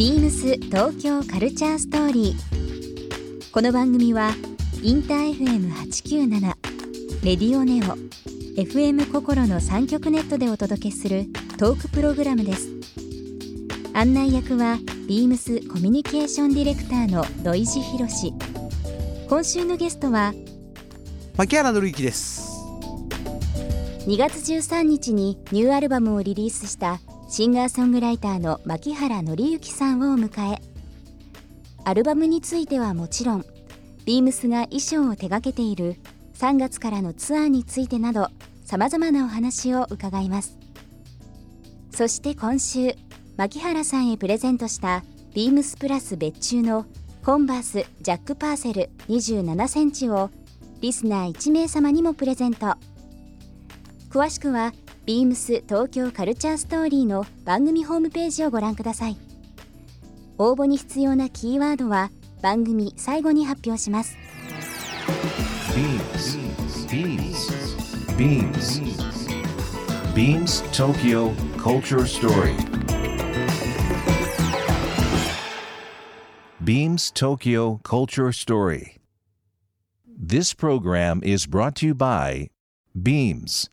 ビームス東京カルチャーストーリー。この番組はインター FM897 レディオネオ FM 心の三極ネットでお届けするトークプログラムです。案内役はビームスコミュニケーションディレクターの土井博志。今週のゲストは牧原紀之です2月13日にニューアルバムをリリースしたシンガーソングライターの牧原紀之さんを迎え。アルバムについてはもちろんビームスが衣装を手掛けている3月からのツアーについてなどさまざまなお話を伺います。そして今週牧原さんへプレゼントしたビームスプラス別注のコンバースジャックパーセル27センチをリスナー1名様にもプレゼント。詳しくはビームス東京カルチャーストーリーの番組ホームページをご覧ください。応募に必要なキーワードは番組最後に発表します。ビームスビームスビームスビームス東京カルチャーストーリービームス東京カルチャーストーリー This program is brought to by Beams.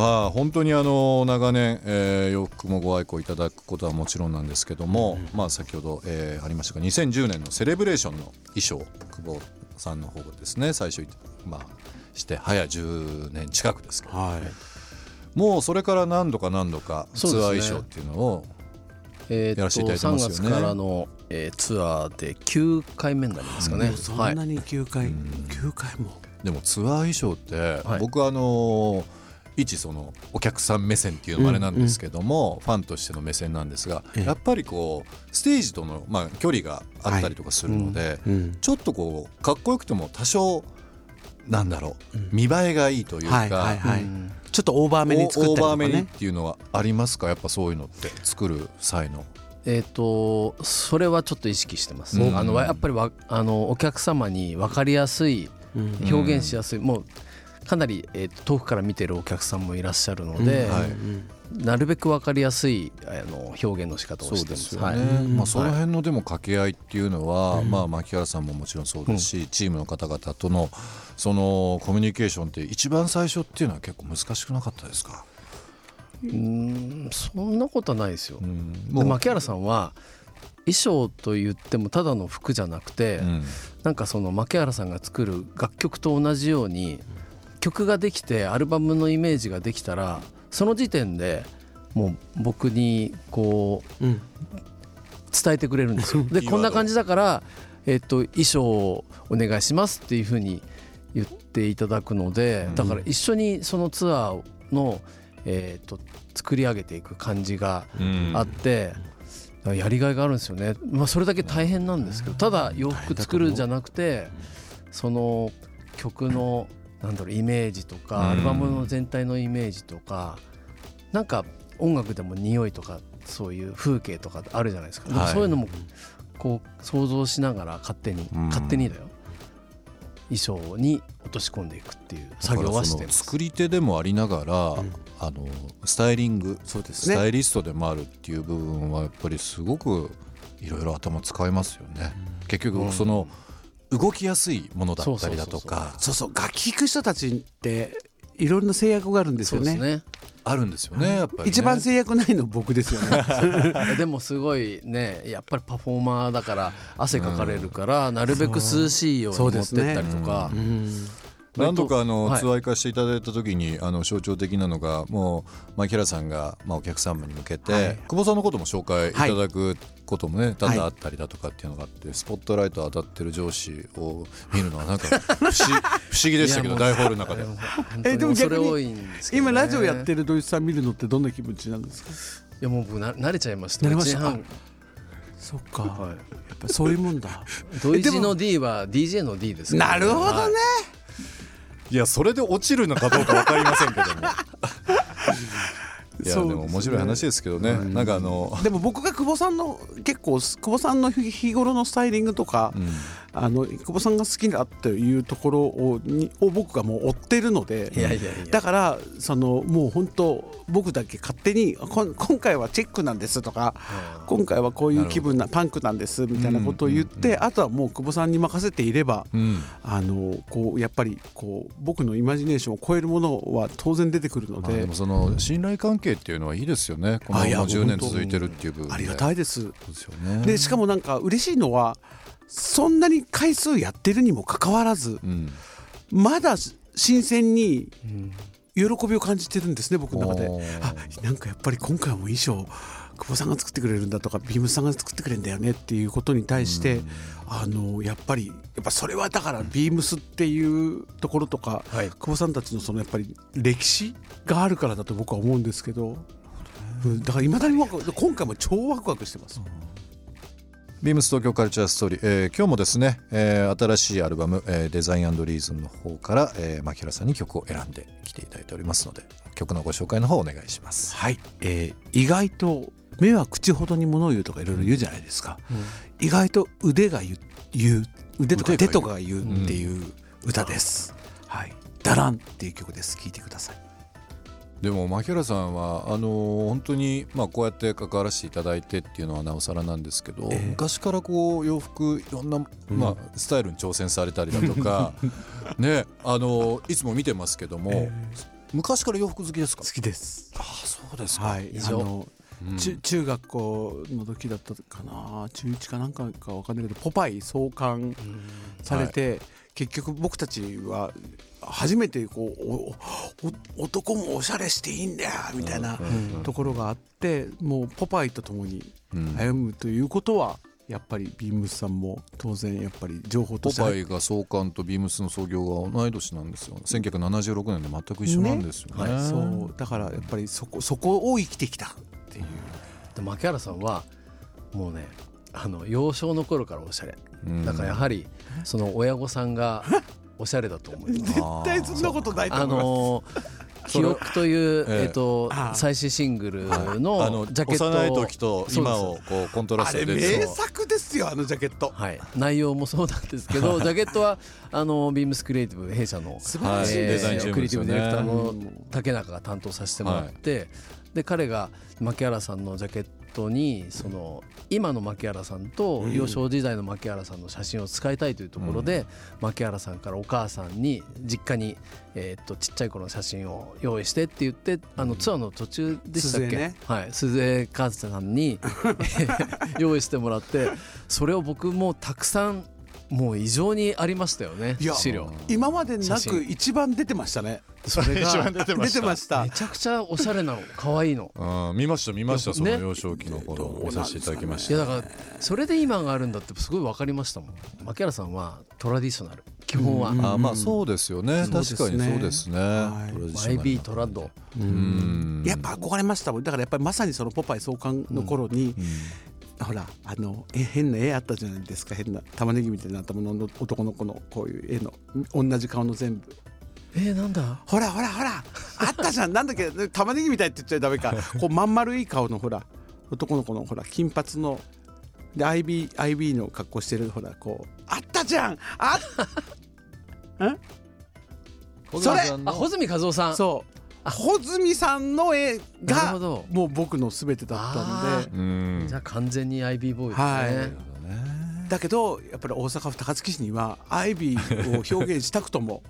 まあ本当にあの長年、えー洋服もご愛顧いただくことはもちろんなんですけども、まあ先ほど、えーありましたが2010年のセレブレーションの衣装久保さんの方ですね。最初まあして早10年近くですけど。はい。もうそれから何度か何度かツアー衣装っていうのをえーやらせていただいて3ますよね。月からの、えーツアーで9回目になりますかね。そはい。んなに9回、9回も？でもツアー衣装って、はい。僕はあの一そのお客さん目線っていうのもあれなんですけども、ファンとしての目線なんですが、ええ。やっぱりこうステージとの、まあ、距離があったりとかするので、うんちょっとこうかっこよくても多少なんだろう、見栄えがいいというか、はいはいはい、うん。ちょっとオーバーめに作ったりとかオーバーめにっねていうのはありますか？やっぱそういうのって作る際の。えっ、とそれはちょっと意識してます。うん。あのやっぱりわあのお客様に分かりやすいうん。表現しやすい、もうかなり、えーと遠くから見てるお客さんもいらっしゃるので、うんはい。うんなるべく分かりやすいあの表現の仕方をしてます。はい。まあ、その辺のでも掛け合いっていうのは、うん。まあ、牧原さんももちろんそうですし、チームの方々とのそのコミュニケーションって一番最初っていうのは結構難しくなかったですか、うーんそんなことはないですよ。うん、で牧原さんは衣装と言ってもただの服じゃなくて、うん。なんかその牧原さんが作る楽曲と同じように曲ができてアルバムのイメージができたらその時点でもう僕にこううん。伝えてくれるんですよ。でこんな感じだから、えっと衣装をお願いしますっていうふうに言っていただくのでうん。だから一緒にそのツアーの、えっと作り上げていく感じがうん。あって、やりがいがあるんですよね、まあ、それだけ大変なんですけどただ洋服作るんじゃなくてその曲のなんだろうイメージとうん。かアルバムの全体のイメージとかなんか音楽でも匂いとかそういう風景とかあるじゃないですか、はい。そういうのもこう想像しながら勝手にうん。勝手にだよ。衣装に落とし込んでいくっていう作業はして作り手でもありながら、うん。あのスタイリングそうですね。スタイリストでもあるっていう部分はやっぱりすごくいろいろ頭使いますよね。結局その動きやすいものだったりだとか。そうそう楽器弾く人たちっていろんな制約があるんですよねすねあるんですよねやっぱりね。一番制約ないの僕ですよねでもすごいねやっぱりパフォーマーだから汗かかれるから、なるべく涼しいよう。に持ってったりとか、何度かあの、はい。ツアー行かせていただいた時にあの象徴的なのがもう牧原さんが、まあ、お客様に向けて、はい。久保さんのことも紹介いただくこともね、多々あったりだとかっていうのがあって、スポットライト当たってる上司を見るのはなんか 不思不思議でしたけど大ホールの中で。えでもそれ逆に多いんですけど、ね、今ラジオやってる土井さん見るのってどんな気持ちなんですか？いやもう僕な慣れちゃいました。慣れました？1年半そっか、はやっぱそういうもんだ。い、ドイツの D は DJ の D ですからなるほどね。いやそれで落ちるのかどうか分かりませんけども。いやでも面白い話ですけどね、なんかあの、でも僕が久保さんの結構久保さんの日日頃のスタイリングとか、うんあの久保さんが好きだっていうところをにを僕がもう追ってるのでだからそのもう本当僕だけ勝手に今回はチェックなんですとか今回はこういう気分なパンクなんですみたいなことを言ってあとはもう久保さんに任せていればうん。あのこうやっぱりこう僕のイマジネーションを超えるものは当然出てくるのでその信頼関係っていうのはいいですよね。このあいやもう10年続いてるっていう部分で。ありがたいです。でしかもなんか嬉しいのはそんなに回数やってるにもかかわらずうん。まだ新鮮に喜びを感じてるんですね僕の中で。あなんかやっぱり今回も衣装久保さんが作ってくれるんだとかビームスさんが作ってくれるんだよねっていうことに対してあのやっぱりやっぱそれはだからビームスっていうところとかはい。久保さんたちのそのやっぱり歴史があるからだと僕は思うんですけど、うんだからいまだに今回も超ワクワクしてます。ビームス東京カルチャーストーリー、えー今日もですね、えー新しいアルバム、えーデザインリーズンの方から、えー、牧原さんに曲を選んできていただいておりますので曲のご紹介の方お願いします。はい、えー意外と目は口ほどに物を言うとかいろいろ言うじゃないですか、意外と腕が言う言う腕とか手とかが言うっていう歌です、はい「ダラン」っていう曲です。聴いてくださいでも牧原さんはあのー本当にまあこうやって関わらせていただいてっていうのはなおさらなんですけど、ええ。昔からこう洋服いろんな、まあ、スタイルに挑戦されたりだとか ねあのーいつも見てますけども、昔から洋服好きですか？好きです。あそうですはい。あのうん。中中学校の時だったかな中1かなんかかわかんないけど「ポパイ」創刊されて、結局僕たちは初めてこうおお男もおしゃれしていいんだよみたいなところがあってもう「ポパイ」とともにうん。歩むということはやっぱりビームスさんも当然やっぱり情報として。ポパイが創刊とビームスの創業が同い年なんですよ1976年で全く一緒なんですよね。はいそう。だからやっぱりそこそこを生きてきたっていう。で牧原さんはもうねあの幼少の頃からおしゃれ。うん。だからやはりその親御さんが おしゃれだと思います。絶対そんなことないとあ思います、記憶という、ええ。えっと最新シングルあののジャケット。を幼い時と今をこうコントラストで。名作ですよあのジャケット。はい、内容もそうなんですけどジャケットはあのビームスクリエイティブ弊社の素晴らしいえーデザインクリエイティブディレクターの竹中が担当させてもらって、で彼が牧原さんのジャケットにその今の牧原さんと幼少時代の牧原さんの写真を使いたいというところで、牧原さんからお母さんに実家に、えーっとちっちゃい頃の写真を用意してって言ってあのツアーの途中でしたっけ、はい、鈴江和さんに 用意してもらってそれを僕もたくさんもう異常にありましたよねいや資料。今までなく一番出てましたね。それが出て出てました。めちゃくちゃおしゃれなの可愛いの。うん見ました見ましたそのね幼少期の頃。見させていただきました。いやだからそれで今があるんだってすごい分かりましたもん。牧原さんはトラディショナル。基本は、うんあまあそうですよね。そうですね。確かにそうですね。はい。YB トラッド。うん。やっぱ憧れましたもん。だからやっぱりまさにその「ポパイ」創刊の頃に、うんほらあのえ変な絵あったじゃないですか。変な玉ねぎみたいな頭の男の子のこういう絵の。同じ顔の全部。えー、なんだ？ほらほらほら。あったじゃん。なんだっけ？玉ねぎみたいって言っちゃダメか。こうまん丸い顔のほら。男の子のほら金髪の。で IB, IB の格好してるほらこう。あったじゃん。あ それあ穂積和夫さん。そう穂積さんの絵がもう僕の全てだったんで。うんじゃあ完全に IB ボーイですね、はい。だけどやっぱり大阪府高槻市にはアイビーを表現したくとも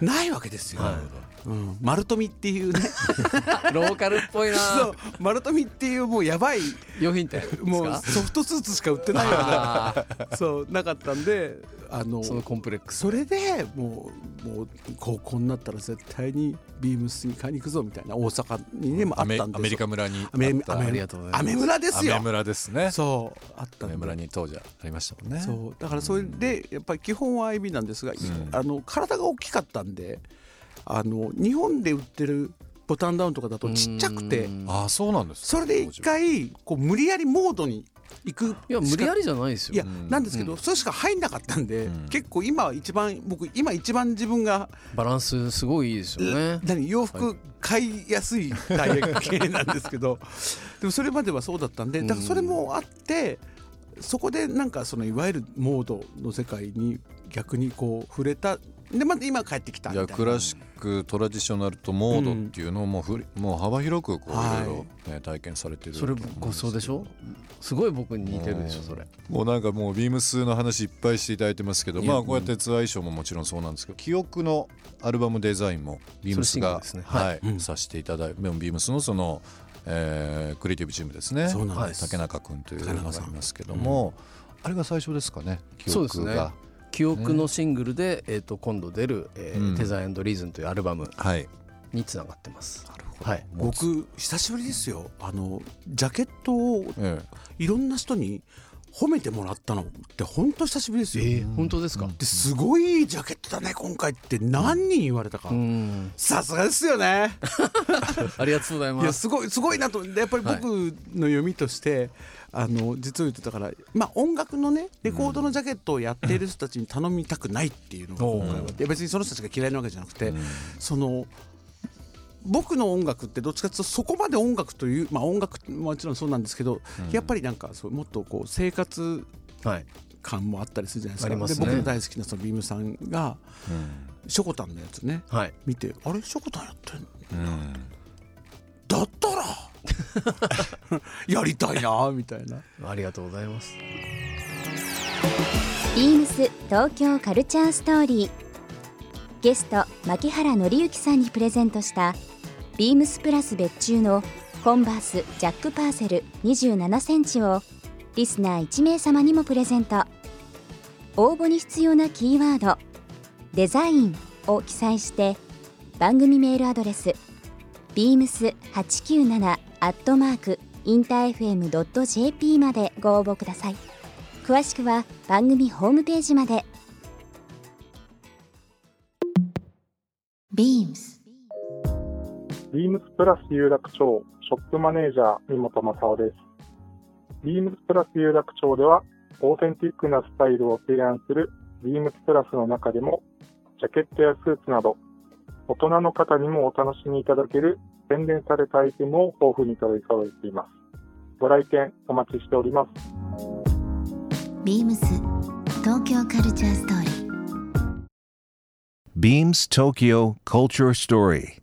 ないわけですよ。うん、丸富っていうね。ローカルっぽいな。そう。丸富っていうもうやばい。用品店もうソフトスーツしか売ってないようあなそうなかったんであのーそのコンプレックス。それでもうもう高校になったら絶対にビームスに買いに行くぞみたいな大阪にねもあアメったんですよ。アメリカ村にあった。ありがとうございます。アメ村ですよ。アメ村ですね。そうあったアメ村に当時ありましたもんね。そうだからそれでやっぱり基本は IB なんですが、ん。あの体が大きかったんであの日本で売ってるボタンダウンとかだとちっちゃくてうん。ああそうなんですそれで一回こう無理やりモードに行く。いや無理やりじゃないですよ。いやうんなんですけど、それしか入んなかったんで、うん。結構今一番僕今一番自分がバランスすごいいいですよね。何洋服買いやすいダイなんですけどでもそれまではそうだったんでだからそれもあってそこでなんかそのいわゆるモードの世界に逆にこう触れたでまた今帰ってきたみいたいな。やクラシックトラディショナルとモードっていうのをもうふりもう幅広くこういはいろいろね体験されてるそれごそうでしょ？すごい僕に似てるでしょそれ。もうなんかもうビームスの話いっぱいしていただいてますけどまあこうやってツアー衣装ももちろんそうなんですけど記憶のアルバムデザインもビームスがね。はいうんさせていただいてビームスのそのえークリエイティブチームですね。そうなんです。竹中君というのがい竹中さんますけどもあれが最初ですかね記そうですね。憶が記憶のシングルで、えー、と今度出る、えーうん。デザインリズンというアルバム。はい。につながってます。はい。僕久しぶりですよ。あのジャケットをえ。いろんな人に褒めてもらったのって本当久しぶりですよ、えー、本当ですか、ですごいジャケットだね今回って。何人言われたか、うん。さすがですよね。ありがとうございいます。やすごいすごいなと。やっぱり僕の読みとして、あの実を言ってたからまあ音楽のねレコードのジャケットをやっている人たちに頼みたくないっていうのが今回はあって。別にその人たちが嫌いなわけじゃなくて、うん。その僕の音楽ってどっちかというとそこまで音楽というまあ音楽ももちろんそうなんですけど、やっぱりなんかそうもっとこう生活はい、感もあったりするじゃないですか。ありますね。で僕の大好きなそのビームさんがうん。ショコタンのやつね。はい、見てあれショコタンやってんの？うん。だったら やりたいなみたいな。ありがとうございます。ビームス東京カルチャーストーリー。ゲスト槇原敬之さんにプレゼントしたビームスプラス別注のコンバースジャックパーセル27センチをリスナー1名様にもプレゼント。応募に必要なキーワード「デザイン」を記載して番組メールアドレス beams897 アットマークインター FM.jp までご応募ください。詳しくは番組ホームページまで。ビームスビームスプラス有楽町ショップマネージャー三本正夫です。ビームスプラス有楽町ではオーセンティックなスタイルを提案するビームスプラスの中でもジャケットやスーツなど大人の方にもお楽しみいただける洗練されたアイテムを豊富に取り揃えています。ご来店お待ちしております。ビームス東京カルチャーストーリー Beams Tokyo Culture Story.